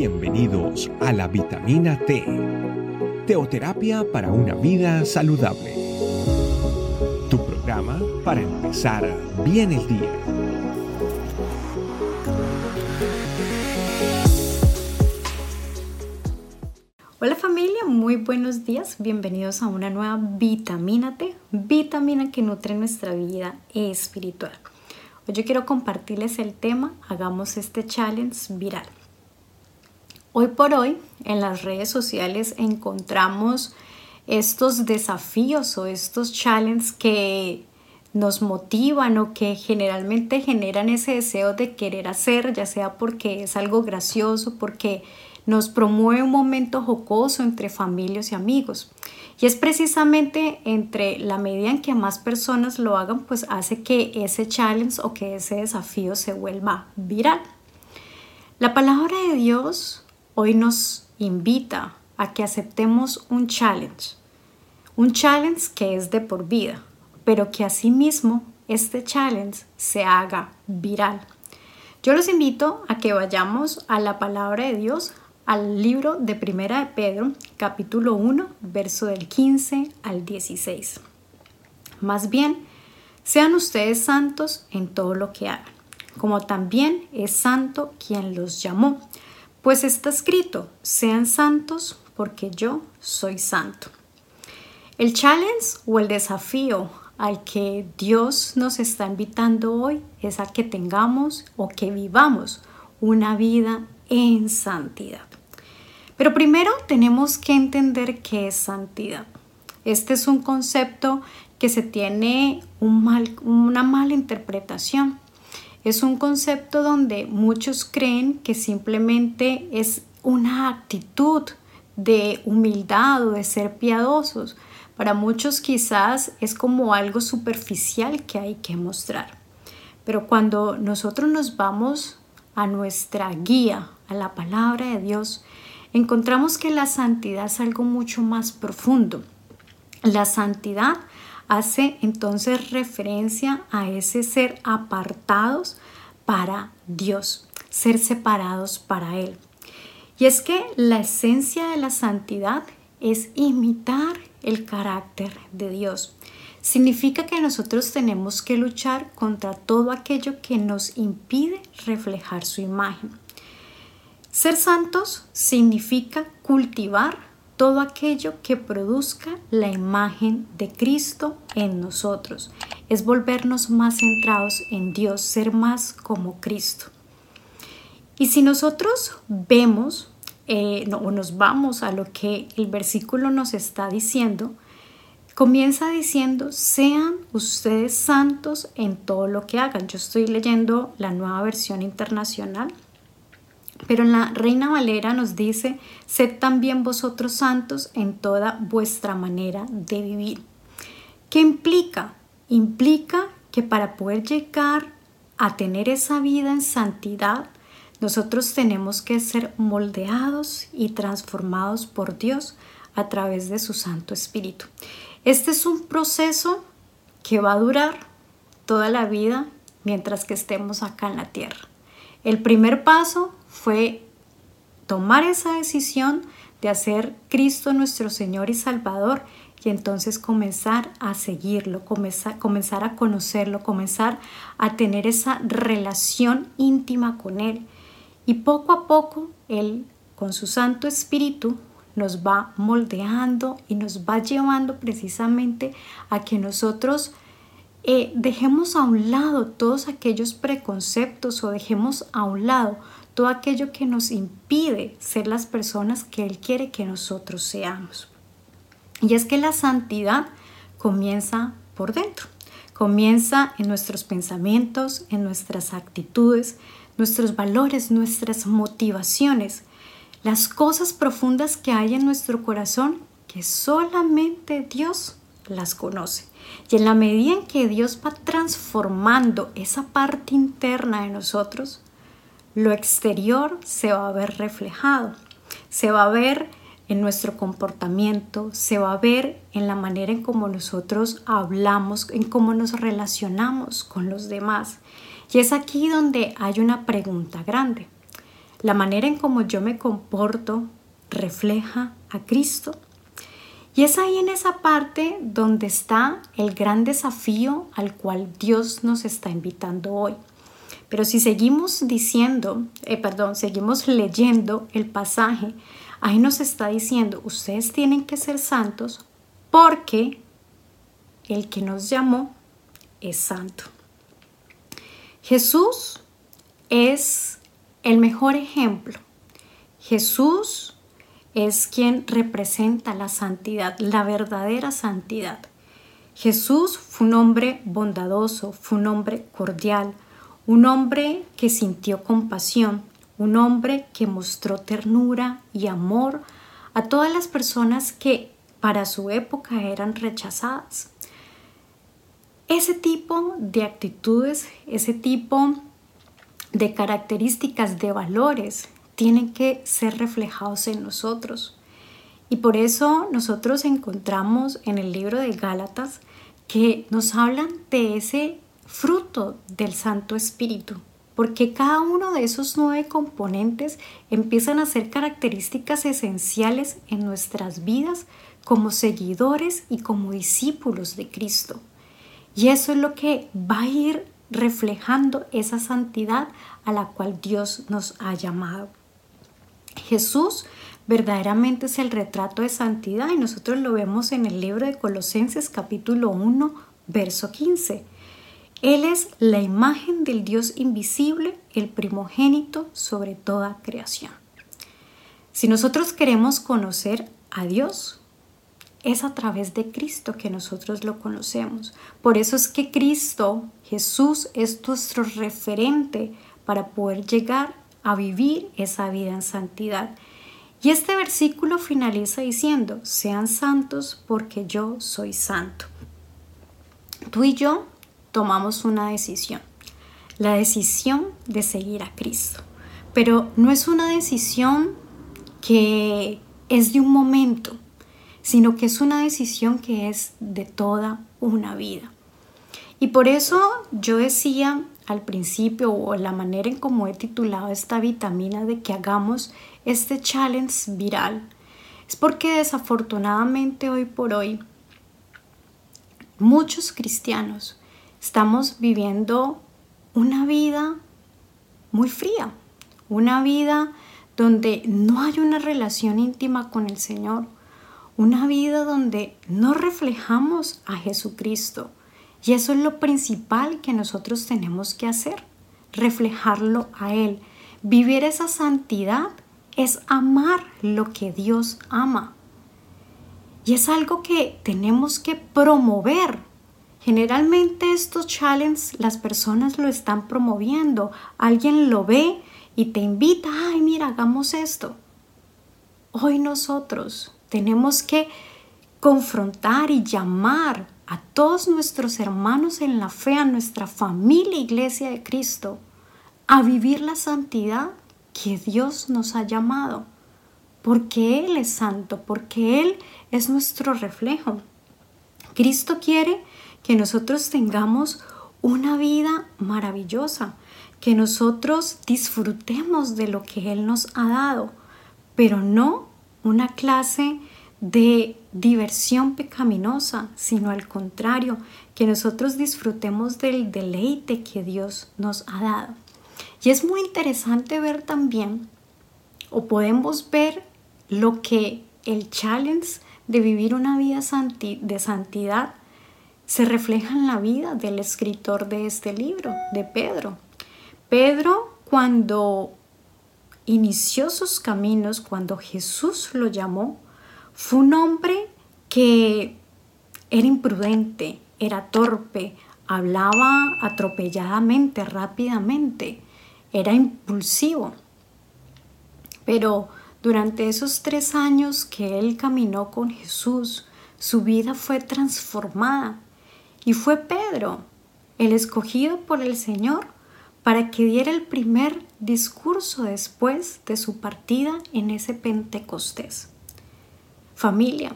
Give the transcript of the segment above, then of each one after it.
Bienvenidos a la vitamina T, teoterapia para una vida saludable. Tu programa para empezar bien el día. Hola familia, muy buenos días, bienvenidos a una nueva vitamina T, vitamina que nutre nuestra vida espiritual. Hoy yo quiero compartirles el tema, hagamos este challenge viral. Hoy por hoy en las redes sociales encontramos estos desafíos o estos challenges que nos motivan o que generalmente generan ese deseo de querer hacer, ya sea porque es algo gracioso, porque nos promueve un momento jocoso entre familias y amigos. Y es precisamente entre la medida en que más personas lo hagan, pues hace que ese challenge o que ese desafío se vuelva viral. La palabra de Dios hoy nos invita a que aceptemos un challenge, un challenge que es de por vida, pero que asimismo este challenge se haga viral. Yo los invito a que vayamos a la palabra de Dios, al libro de Primera de Pedro, capítulo 1, verso del 15 al 16. Más bien, sean ustedes santos en todo lo que hagan, como también es santo quien los llamó pues está escrito, sean santos porque yo soy santo. El challenge o el desafío al que Dios nos está invitando hoy es a que tengamos o que vivamos una vida en santidad. Pero primero tenemos que entender qué es santidad. Este es un concepto que se tiene una mala interpretación es un concepto donde muchos creen que simplemente es una actitud de humildad o de ser piadosos. Para muchos quizás es como algo superficial que hay que mostrar. Pero cuando nosotros nos vamos a nuestra guía, a la palabra de Dios, encontramos que la santidad es algo mucho más profundo. La santidad hace entonces referencia a ese ser apartados para Dios, ser separados para Él. Y es que la esencia de la santidad es imitar el carácter de Dios. Significa que nosotros tenemos que luchar contra todo aquello que nos impide reflejar su imagen. Ser santos significa cultivar todo aquello que produzca la imagen de Cristo en nosotros. Es volvernos más centrados en Dios, ser más como Cristo. Y si nosotros vemos eh, o nos vamos a lo que el versículo nos está diciendo, comienza diciendo, sean ustedes santos en todo lo que hagan. Yo estoy leyendo la nueva versión internacional pero en la Reina Valera nos dice, sed también vosotros santos en toda vuestra manera de vivir. ¿Qué implica? Implica que para poder llegar a tener esa vida en santidad, nosotros tenemos que ser moldeados y transformados por Dios a través de su Santo Espíritu. Este es un proceso que va a durar toda la vida mientras que estemos acá en la tierra. El primer paso fue tomar esa decisión de hacer Cristo nuestro Señor y Salvador y entonces comenzar a seguirlo, comenzar, a conocerlo, comenzar a tener esa relación íntima con Él. Y poco a poco Él, con su Santo Espíritu, nos va moldeando y nos va llevando precisamente a que nosotros eh, dejemos a un lado todos aquellos preconceptos o dejemos a un lado todo aquello que nos impide ser las personas que Él quiere que nosotros seamos. Y es que la santidad comienza por dentro, comienza en nuestros pensamientos, en nuestras actitudes, nuestros valores, nuestras motivaciones, las cosas profundas que hay en nuestro corazón que solamente Dios las conoce. Y en la medida en que Dios va transformando esa parte interna de nosotros, lo exterior se va a ver reflejado, se va a ver en nuestro comportamiento, se va a ver en la manera en cómo nosotros hablamos, en cómo nos relacionamos con los demás. Y es aquí donde hay una pregunta grande. La manera en cómo yo me comporto refleja a Cristo. Y es ahí en esa parte donde está el gran desafío al cual Dios nos está invitando hoy. Pero si seguimos diciendo, eh, perdón, seguimos leyendo el pasaje, ahí nos está diciendo, ustedes tienen que ser santos porque el que nos llamó es santo. Jesús es el mejor ejemplo. Jesús es quien representa la santidad, la verdadera santidad. Jesús fue un hombre bondadoso, fue un hombre cordial, un hombre que sintió compasión, un hombre que mostró ternura y amor a todas las personas que para su época eran rechazadas. Ese tipo de actitudes, ese tipo de características, de valores, tienen que ser reflejados en nosotros. Y por eso nosotros encontramos en el libro de Gálatas que nos hablan de ese fruto del Santo Espíritu, porque cada uno de esos nueve componentes empiezan a ser características esenciales en nuestras vidas como seguidores y como discípulos de Cristo. Y eso es lo que va a ir reflejando esa santidad a la cual Dios nos ha llamado. Jesús verdaderamente es el retrato de santidad y nosotros lo vemos en el libro de Colosenses capítulo 1, verso 15. Él es la imagen del Dios invisible, el primogénito sobre toda creación. Si nosotros queremos conocer a Dios, es a través de Cristo que nosotros lo conocemos. Por eso es que Cristo, Jesús, es nuestro referente para poder llegar a vivir esa vida en santidad. Y este versículo finaliza diciendo, sean santos porque yo soy santo. Tú y yo tomamos una decisión, la decisión de seguir a Cristo. Pero no es una decisión que es de un momento, sino que es una decisión que es de toda una vida. Y por eso yo decía al principio o la manera en cómo he titulado esta vitamina de que hagamos este challenge viral es porque desafortunadamente hoy por hoy muchos cristianos estamos viviendo una vida muy fría, una vida donde no hay una relación íntima con el Señor, una vida donde no reflejamos a Jesucristo. Y eso es lo principal que nosotros tenemos que hacer, reflejarlo a Él. Vivir esa santidad es amar lo que Dios ama. Y es algo que tenemos que promover. Generalmente estos challenges las personas lo están promoviendo. Alguien lo ve y te invita, ay, mira, hagamos esto. Hoy nosotros tenemos que confrontar y llamar a todos nuestros hermanos en la fe, a nuestra familia iglesia de Cristo, a vivir la santidad que Dios nos ha llamado, porque Él es santo, porque Él es nuestro reflejo. Cristo quiere que nosotros tengamos una vida maravillosa, que nosotros disfrutemos de lo que Él nos ha dado, pero no una clase de diversión pecaminosa, sino al contrario, que nosotros disfrutemos del deleite que Dios nos ha dado. Y es muy interesante ver también, o podemos ver lo que el challenge de vivir una vida de santidad se refleja en la vida del escritor de este libro, de Pedro. Pedro, cuando inició sus caminos cuando Jesús lo llamó, fue un hombre que era imprudente, era torpe, hablaba atropelladamente, rápidamente, era impulsivo. Pero durante esos tres años que él caminó con Jesús, su vida fue transformada y fue Pedro, el escogido por el Señor, para que diera el primer discurso después de su partida en ese Pentecostés. Familia,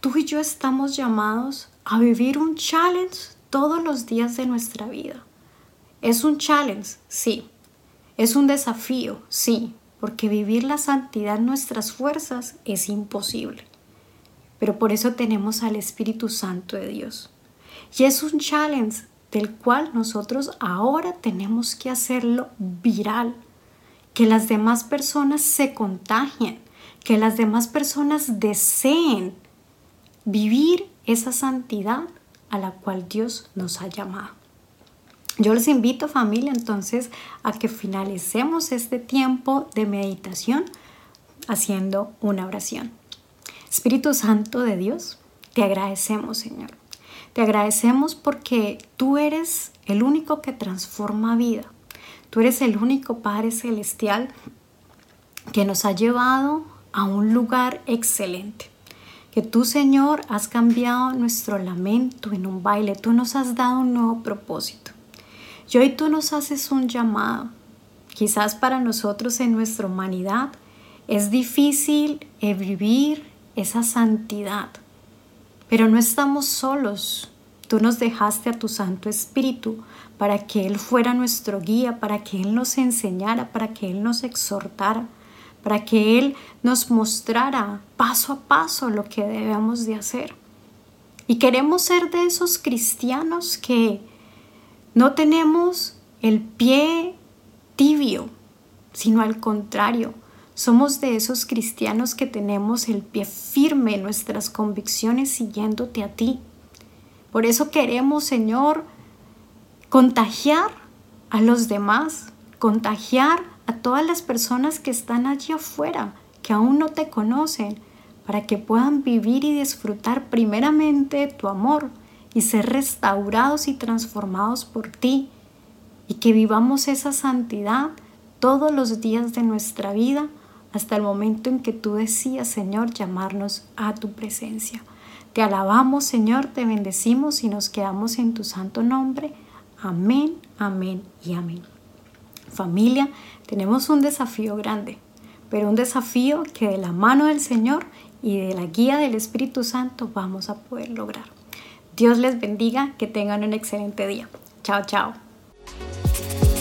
tú y yo estamos llamados a vivir un challenge todos los días de nuestra vida. Es un challenge, sí. Es un desafío, sí, porque vivir la santidad en nuestras fuerzas es imposible. Pero por eso tenemos al Espíritu Santo de Dios. Y es un challenge del cual nosotros ahora tenemos que hacerlo viral, que las demás personas se contagien, que las demás personas deseen vivir esa santidad a la cual Dios nos ha llamado. Yo les invito familia entonces a que finalicemos este tiempo de meditación haciendo una oración. Espíritu Santo de Dios, te agradecemos Señor. Te agradecemos porque tú eres el único que transforma vida. Tú eres el único Padre Celestial que nos ha llevado a un lugar excelente. Que tú, Señor, has cambiado nuestro lamento en un baile. Tú nos has dado un nuevo propósito. Y hoy tú nos haces un llamado. Quizás para nosotros en nuestra humanidad es difícil vivir esa santidad, pero no estamos solos. Tú nos dejaste a tu Santo Espíritu para que Él fuera nuestro guía, para que Él nos enseñara, para que Él nos exhortara, para que Él nos mostrara paso a paso lo que debemos de hacer. Y queremos ser de esos cristianos que no tenemos el pie tibio, sino al contrario, somos de esos cristianos que tenemos el pie firme en nuestras convicciones siguiéndote a ti. Por eso queremos, Señor, contagiar a los demás, contagiar a todas las personas que están allí afuera, que aún no te conocen, para que puedan vivir y disfrutar primeramente tu amor y ser restaurados y transformados por ti y que vivamos esa santidad todos los días de nuestra vida hasta el momento en que tú decías, Señor, llamarnos a tu presencia. Te alabamos, Señor, te bendecimos y nos quedamos en tu santo nombre. Amén, amén y amén. Familia, tenemos un desafío grande, pero un desafío que de la mano del Señor y de la guía del Espíritu Santo vamos a poder lograr. Dios les bendiga, que tengan un excelente día. Chao, chao.